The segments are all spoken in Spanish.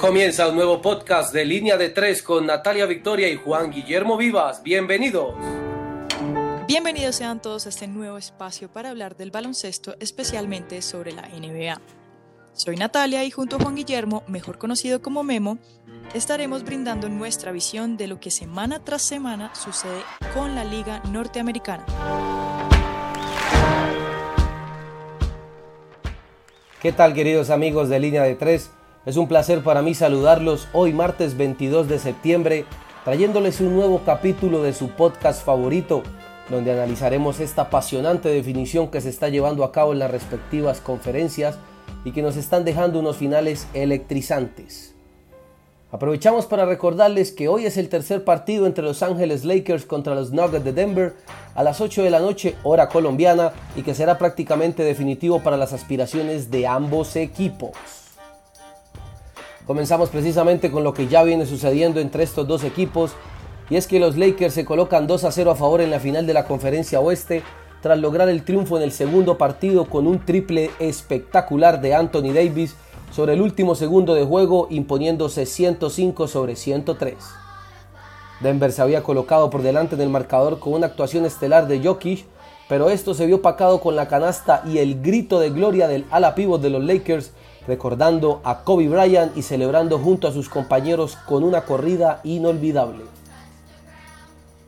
Comienza un nuevo podcast de Línea de Tres con Natalia Victoria y Juan Guillermo Vivas. Bienvenidos. Bienvenidos sean todos a este nuevo espacio para hablar del baloncesto, especialmente sobre la NBA. Soy Natalia y junto a Juan Guillermo, mejor conocido como Memo, estaremos brindando nuestra visión de lo que semana tras semana sucede con la Liga Norteamericana. ¿Qué tal queridos amigos de Línea de Tres? Es un placer para mí saludarlos hoy martes 22 de septiembre, trayéndoles un nuevo capítulo de su podcast favorito, donde analizaremos esta apasionante definición que se está llevando a cabo en las respectivas conferencias y que nos están dejando unos finales electrizantes. Aprovechamos para recordarles que hoy es el tercer partido entre Los Ángeles Lakers contra los Nuggets de Denver a las 8 de la noche hora colombiana y que será prácticamente definitivo para las aspiraciones de ambos equipos. Comenzamos precisamente con lo que ya viene sucediendo entre estos dos equipos y es que los Lakers se colocan 2 a 0 a favor en la final de la conferencia oeste tras lograr el triunfo en el segundo partido con un triple espectacular de Anthony Davis sobre el último segundo de juego imponiéndose 105 sobre 103. Denver se había colocado por delante del marcador con una actuación estelar de Jokic, pero esto se vio opacado con la canasta y el grito de gloria del ala pívot de los Lakers, recordando a Kobe Bryant y celebrando junto a sus compañeros con una corrida inolvidable.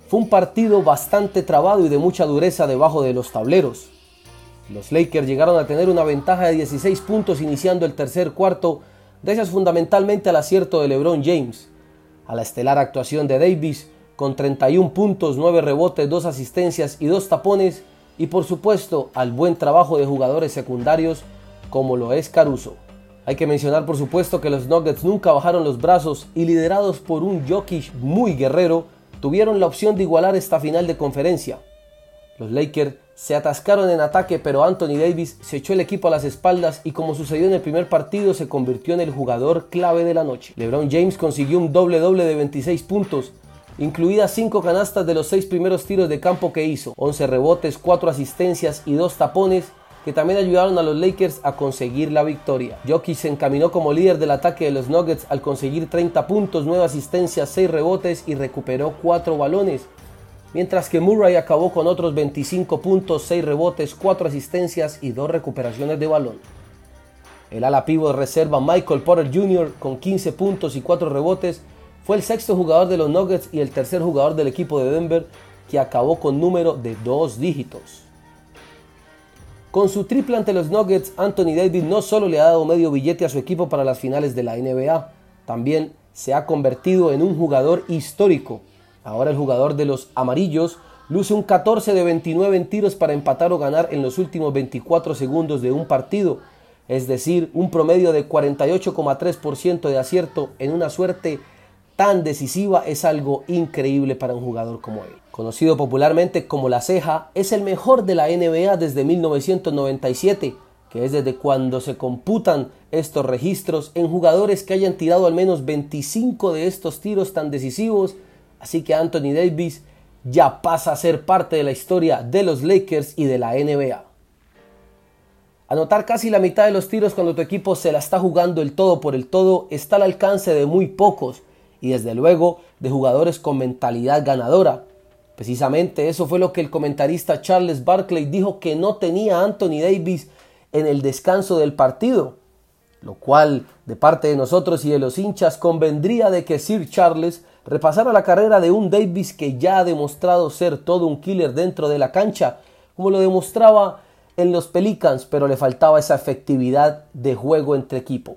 Fue un partido bastante trabado y de mucha dureza debajo de los tableros. Los Lakers llegaron a tener una ventaja de 16 puntos iniciando el tercer cuarto, gracias fundamentalmente al acierto de LeBron James, a la estelar actuación de Davis con 31 puntos, 9 rebotes, 2 asistencias y 2 tapones, y por supuesto al buen trabajo de jugadores secundarios como lo es Caruso. Hay que mencionar por supuesto que los Nuggets nunca bajaron los brazos y liderados por un Jokic muy guerrero, tuvieron la opción de igualar esta final de conferencia. Los Lakers se atascaron en ataque, pero Anthony Davis se echó el equipo a las espaldas y como sucedió en el primer partido se convirtió en el jugador clave de la noche. LeBron James consiguió un doble doble de 26 puntos, incluidas 5 canastas de los 6 primeros tiros de campo que hizo, 11 rebotes, 4 asistencias y 2 tapones que también ayudaron a los Lakers a conseguir la victoria. Jokic se encaminó como líder del ataque de los Nuggets al conseguir 30 puntos, 9 asistencias, 6 rebotes y recuperó 4 balones mientras que Murray acabó con otros 25 puntos, 6 rebotes, 4 asistencias y 2 recuperaciones de balón. El ala de reserva Michael Porter Jr. con 15 puntos y 4 rebotes fue el sexto jugador de los Nuggets y el tercer jugador del equipo de Denver que acabó con número de dos dígitos. Con su triple ante los Nuggets, Anthony Davis no solo le ha dado medio billete a su equipo para las finales de la NBA, también se ha convertido en un jugador histórico Ahora el jugador de los amarillos luce un 14 de 29 en tiros para empatar o ganar en los últimos 24 segundos de un partido, es decir, un promedio de 48,3% de acierto en una suerte tan decisiva es algo increíble para un jugador como él. Conocido popularmente como La Ceja, es el mejor de la NBA desde 1997, que es desde cuando se computan estos registros en jugadores que hayan tirado al menos 25 de estos tiros tan decisivos Así que Anthony Davis ya pasa a ser parte de la historia de los Lakers y de la NBA. Anotar casi la mitad de los tiros cuando tu equipo se la está jugando el todo por el todo está al alcance de muy pocos y desde luego de jugadores con mentalidad ganadora. Precisamente eso fue lo que el comentarista Charles Barkley dijo que no tenía Anthony Davis en el descanso del partido, lo cual de parte de nosotros y de los hinchas convendría de que Sir Charles repasara la carrera de un Davis que ya ha demostrado ser todo un killer dentro de la cancha, como lo demostraba en los Pelicans, pero le faltaba esa efectividad de juego entre equipo.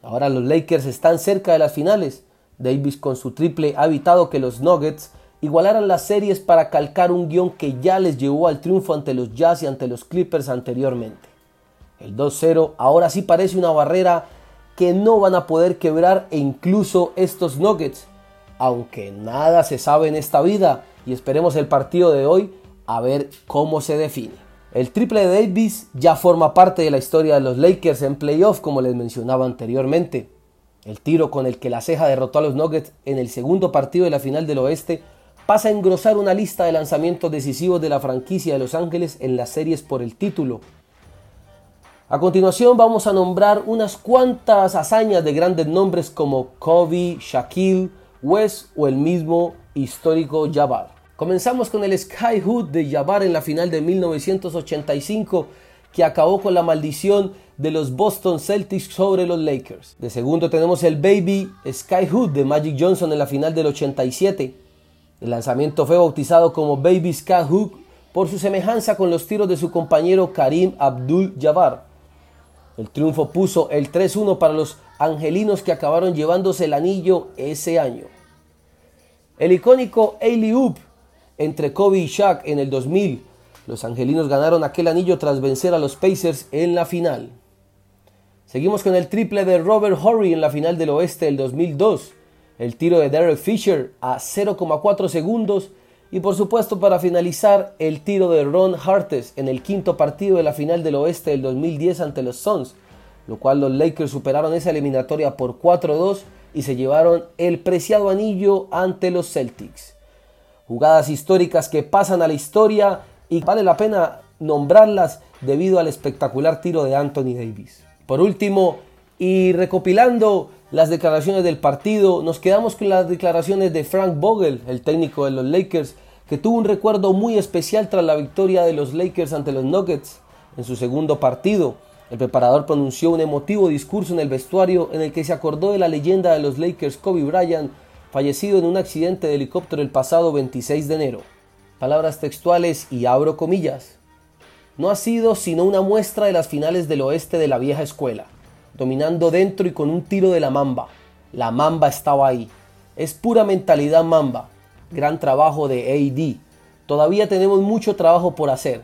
Ahora los Lakers están cerca de las finales. Davis con su triple ha evitado que los Nuggets igualaran las series para calcar un guion que ya les llevó al triunfo ante los Jazz y ante los Clippers anteriormente. El 2-0 ahora sí parece una barrera que no van a poder quebrar e incluso estos Nuggets aunque nada se sabe en esta vida y esperemos el partido de hoy a ver cómo se define. El triple de Davis ya forma parte de la historia de los Lakers en playoff como les mencionaba anteriormente. El tiro con el que la ceja derrotó a los Nuggets en el segundo partido de la final del oeste pasa a engrosar una lista de lanzamientos decisivos de la franquicia de Los Ángeles en las series por el título. A continuación vamos a nombrar unas cuantas hazañas de grandes nombres como Kobe, Shaquille, Wes o el mismo histórico Jabbar. Comenzamos con el Skyhood de Jabbar en la final de 1985 que acabó con la maldición de los Boston Celtics sobre los Lakers. De segundo tenemos el Baby Skyhood de Magic Johnson en la final del 87. El lanzamiento fue bautizado como Baby Skyhood por su semejanza con los tiros de su compañero Karim Abdul-Jabbar. El triunfo puso el 3-1 para los angelinos que acabaron llevándose el anillo ese año. El icónico Ailey Oop entre Kobe y Shaq en el 2000. Los angelinos ganaron aquel anillo tras vencer a los Pacers en la final. Seguimos con el triple de Robert Horry en la final del oeste del 2002. El tiro de Derek Fisher a 0,4 segundos y por supuesto para finalizar el tiro de Ron Hartes en el quinto partido de la final del oeste del 2010 ante los Suns, lo cual los Lakers superaron esa eliminatoria por 4-2 y se llevaron el preciado anillo ante los Celtics. Jugadas históricas que pasan a la historia y vale la pena nombrarlas debido al espectacular tiro de Anthony Davis. Por último, y recopilando las declaraciones del partido, nos quedamos con las declaraciones de Frank Vogel, el técnico de los Lakers, que tuvo un recuerdo muy especial tras la victoria de los Lakers ante los Nuggets en su segundo partido. El preparador pronunció un emotivo discurso en el vestuario en el que se acordó de la leyenda de los Lakers Kobe Bryant, fallecido en un accidente de helicóptero el pasado 26 de enero. Palabras textuales y abro comillas. No ha sido sino una muestra de las finales del oeste de la vieja escuela dominando dentro y con un tiro de la mamba. La mamba estaba ahí. Es pura mentalidad mamba. Gran trabajo de AD. Todavía tenemos mucho trabajo por hacer.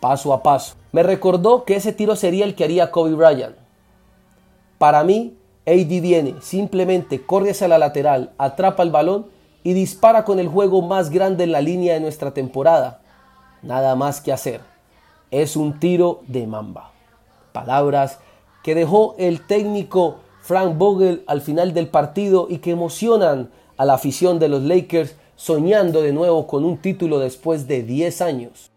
Paso a paso. Me recordó que ese tiro sería el que haría Kobe Bryant. Para mí, AD viene, simplemente corre hacia la lateral, atrapa el balón y dispara con el juego más grande en la línea de nuestra temporada. Nada más que hacer. Es un tiro de mamba. Palabras que dejó el técnico Frank Vogel al final del partido y que emocionan a la afición de los Lakers soñando de nuevo con un título después de 10 años.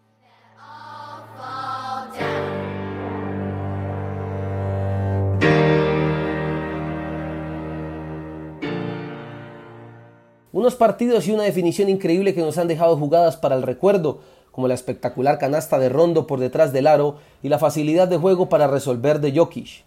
Unos partidos y una definición increíble que nos han dejado jugadas para el recuerdo, como la espectacular canasta de Rondo por detrás del aro y la facilidad de juego para resolver de Jokic.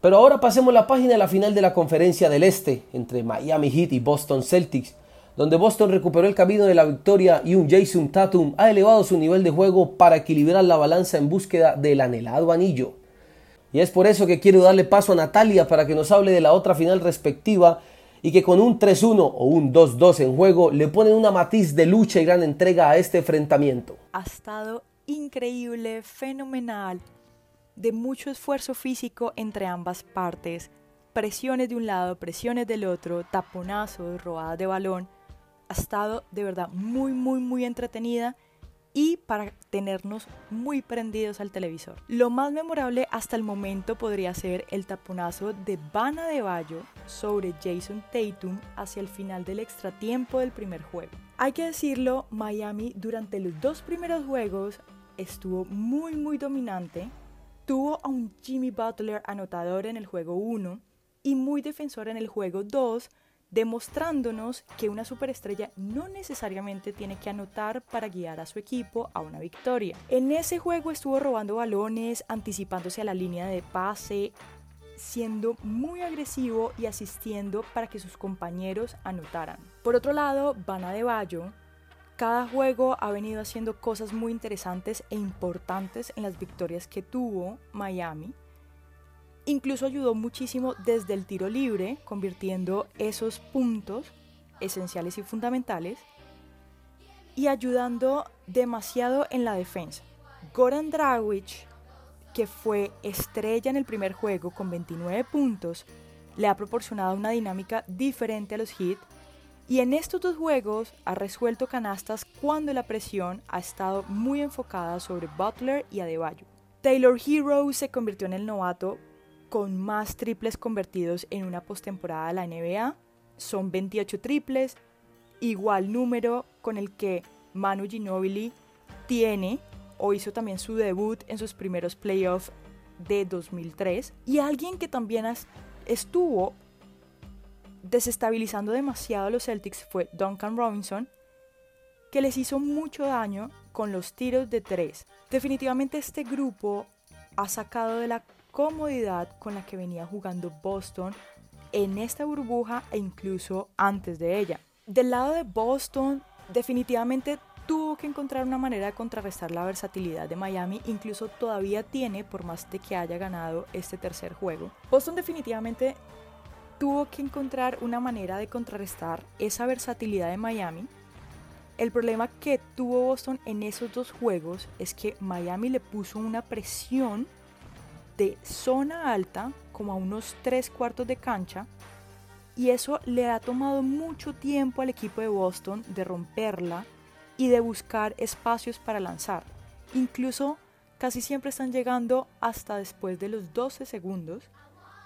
Pero ahora pasemos la página a la final de la conferencia del Este entre Miami Heat y Boston Celtics, donde Boston recuperó el camino de la victoria y un Jason Tatum ha elevado su nivel de juego para equilibrar la balanza en búsqueda del anhelado anillo. Y es por eso que quiero darle paso a Natalia para que nos hable de la otra final respectiva y que con un 3-1 o un 2-2 en juego le ponen una matiz de lucha y gran entrega a este enfrentamiento. Ha estado increíble, fenomenal, de mucho esfuerzo físico entre ambas partes, presiones de un lado, presiones del otro, taponazos, robadas de balón. Ha estado de verdad muy, muy, muy entretenida y para tenernos muy prendidos al televisor. Lo más memorable hasta el momento podría ser el taponazo de Bana de Bayo sobre Jason Tatum hacia el final del extratiempo del primer juego. Hay que decirlo, Miami durante los dos primeros juegos estuvo muy muy dominante. Tuvo a un Jimmy Butler anotador en el juego 1 y muy defensor en el juego 2 demostrándonos que una superestrella no necesariamente tiene que anotar para guiar a su equipo a una victoria. En ese juego estuvo robando balones, anticipándose a la línea de pase, siendo muy agresivo y asistiendo para que sus compañeros anotaran. Por otro lado, Bana de Bayo, cada juego ha venido haciendo cosas muy interesantes e importantes en las victorias que tuvo Miami Incluso ayudó muchísimo desde el tiro libre, convirtiendo esos puntos esenciales y fundamentales y ayudando demasiado en la defensa. Goran Dragic, que fue estrella en el primer juego con 29 puntos, le ha proporcionado una dinámica diferente a los Heat y en estos dos juegos ha resuelto canastas cuando la presión ha estado muy enfocada sobre Butler y Adebayo. Taylor Hero se convirtió en el novato con más triples convertidos en una postemporada de la NBA. Son 28 triples, igual número con el que Manu Ginobili tiene o hizo también su debut en sus primeros playoffs de 2003 y alguien que también estuvo desestabilizando demasiado a los Celtics fue Duncan Robinson, que les hizo mucho daño con los tiros de tres. Definitivamente este grupo ha sacado de la comodidad con la que venía jugando Boston en esta burbuja e incluso antes de ella. Del lado de Boston, definitivamente tuvo que encontrar una manera de contrarrestar la versatilidad de Miami, incluso todavía tiene, por más de que haya ganado este tercer juego. Boston definitivamente tuvo que encontrar una manera de contrarrestar esa versatilidad de Miami. El problema que tuvo Boston en esos dos juegos es que Miami le puso una presión de zona alta, como a unos tres cuartos de cancha, y eso le ha tomado mucho tiempo al equipo de Boston de romperla y de buscar espacios para lanzar. Incluso casi siempre están llegando hasta después de los 12 segundos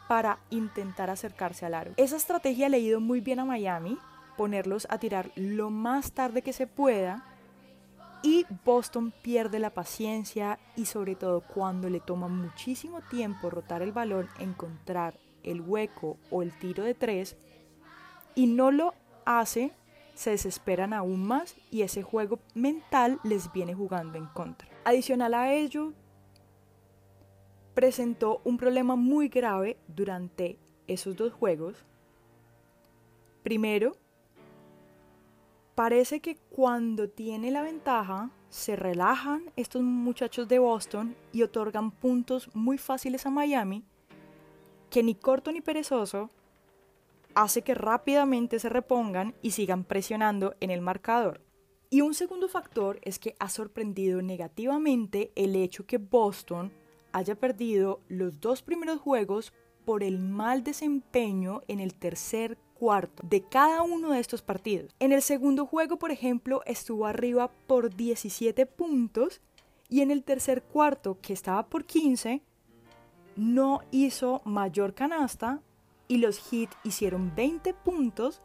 para intentar acercarse al aro. Esa estrategia le ha ido muy bien a Miami, ponerlos a tirar lo más tarde que se pueda y Boston pierde la paciencia y sobre todo cuando le toma muchísimo tiempo rotar el balón, encontrar el hueco o el tiro de tres y no lo hace, se desesperan aún más y ese juego mental les viene jugando en contra. Adicional a ello, presentó un problema muy grave durante esos dos juegos. Primero, parece que cuando tiene la ventaja, se relajan estos muchachos de Boston y otorgan puntos muy fáciles a Miami, que ni corto ni perezoso hace que rápidamente se repongan y sigan presionando en el marcador. Y un segundo factor es que ha sorprendido negativamente el hecho que Boston haya perdido los dos primeros juegos por el mal desempeño en el tercer cuarto de cada uno de estos partidos. En el segundo juego, por ejemplo, estuvo arriba por 17 puntos y en el tercer cuarto, que estaba por 15, no hizo mayor canasta y los Heat hicieron 20 puntos,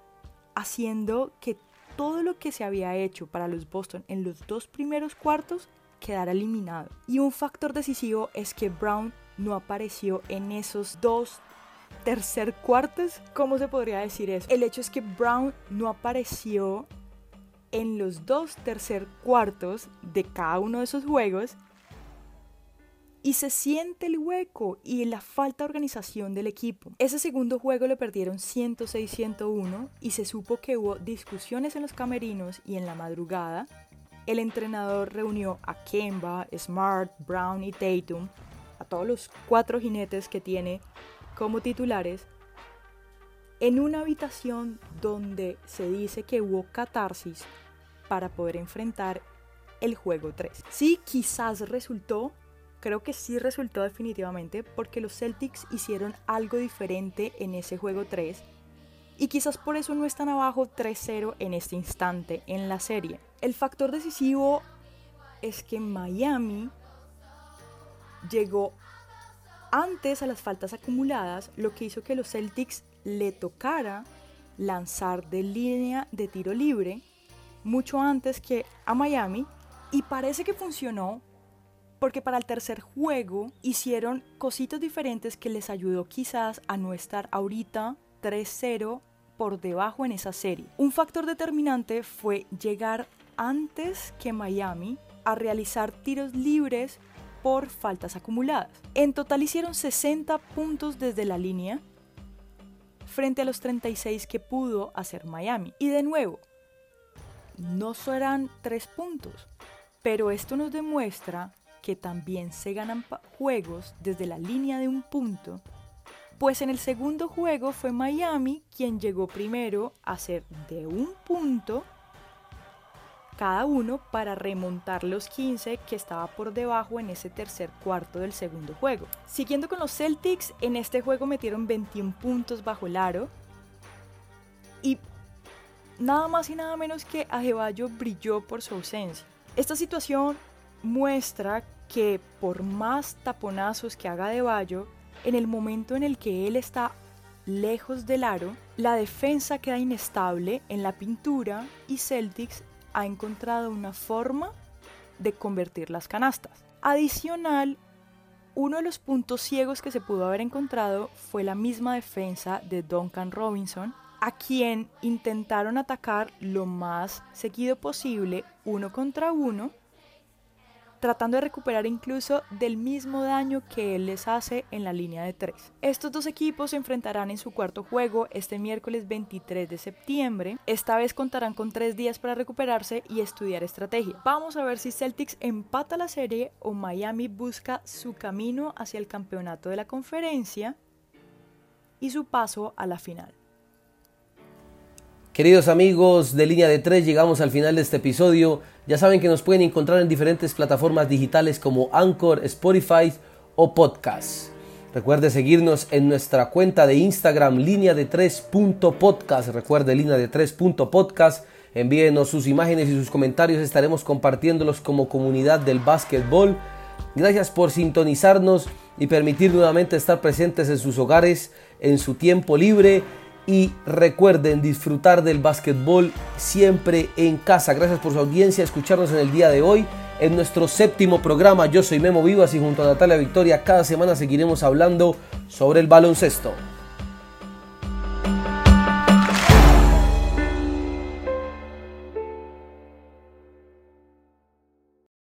haciendo que todo lo que se había hecho para los Boston en los dos primeros cuartos quedara eliminado. Y un factor decisivo es que Brown no apareció en esos dos tercer cuartos. ¿Cómo se podría decir eso? El hecho es que Brown no apareció en los dos tercer cuartos de cada uno de esos juegos y se siente el hueco y la falta de organización del equipo. Ese segundo juego lo perdieron 106-101 y se supo que hubo discusiones en los camerinos y en la madrugada. El entrenador reunió a Kemba, Smart, Brown y Tatum, a todos los cuatro jinetes que tiene como titulares, en una habitación donde se dice que hubo catarsis para poder enfrentar el juego 3. Sí, quizás resultó creo que sí resultó definitivamente porque los Celtics hicieron algo diferente en ese juego 3 y quizás por eso no están abajo 3-0 en este instante en la serie. El factor decisivo es que Miami llegó antes a las faltas acumuladas, lo que hizo que los Celtics le tocara lanzar de línea de tiro libre mucho antes que a Miami y parece que funcionó porque para el tercer juego hicieron cositas diferentes que les ayudó quizás a no estar ahorita 3-0 por debajo en esa serie. Un factor determinante fue llegar antes que Miami a realizar tiros libres por faltas acumuladas. En total hicieron 60 puntos desde la línea frente a los 36 que pudo hacer Miami. Y de nuevo, no serán 3 puntos, pero esto nos demuestra que también se ganan juegos desde la línea de un punto, pues en el segundo juego fue Miami quien llegó primero a hacer de un punto cada uno para remontar los 15 que estaba por debajo en ese tercer cuarto del segundo juego. Siguiendo con los Celtics, en este juego metieron 21 puntos bajo el aro y nada más y nada menos que Ajebayo brilló por su ausencia. Esta situación muestra que por más taponazos que haga de Bayo, en el momento en el que él está lejos del aro, la defensa queda inestable en la pintura y Celtics ha encontrado una forma de convertir las canastas. Adicional, uno de los puntos ciegos que se pudo haber encontrado fue la misma defensa de Duncan Robinson, a quien intentaron atacar lo más seguido posible uno contra uno tratando de recuperar incluso del mismo daño que él les hace en la línea de tres. Estos dos equipos se enfrentarán en su cuarto juego este miércoles 23 de septiembre. Esta vez contarán con tres días para recuperarse y estudiar estrategia. Vamos a ver si Celtics empata la serie o Miami busca su camino hacia el campeonato de la conferencia y su paso a la final. Queridos amigos de Línea de 3, llegamos al final de este episodio. Ya saben que nos pueden encontrar en diferentes plataformas digitales como Anchor, Spotify o Podcast. Recuerde seguirnos en nuestra cuenta de Instagram línea de 3.podcast. Recuerde línea de 3.podcast. Envíenos sus imágenes y sus comentarios. Estaremos compartiéndolos como comunidad del básquetbol. Gracias por sintonizarnos y permitir nuevamente estar presentes en sus hogares, en su tiempo libre y recuerden disfrutar del básquetbol siempre en casa. Gracias por su audiencia, escucharnos en el día de hoy. En nuestro séptimo programa, yo soy Memo Vivas y junto a Natalia Victoria cada semana seguiremos hablando sobre el baloncesto.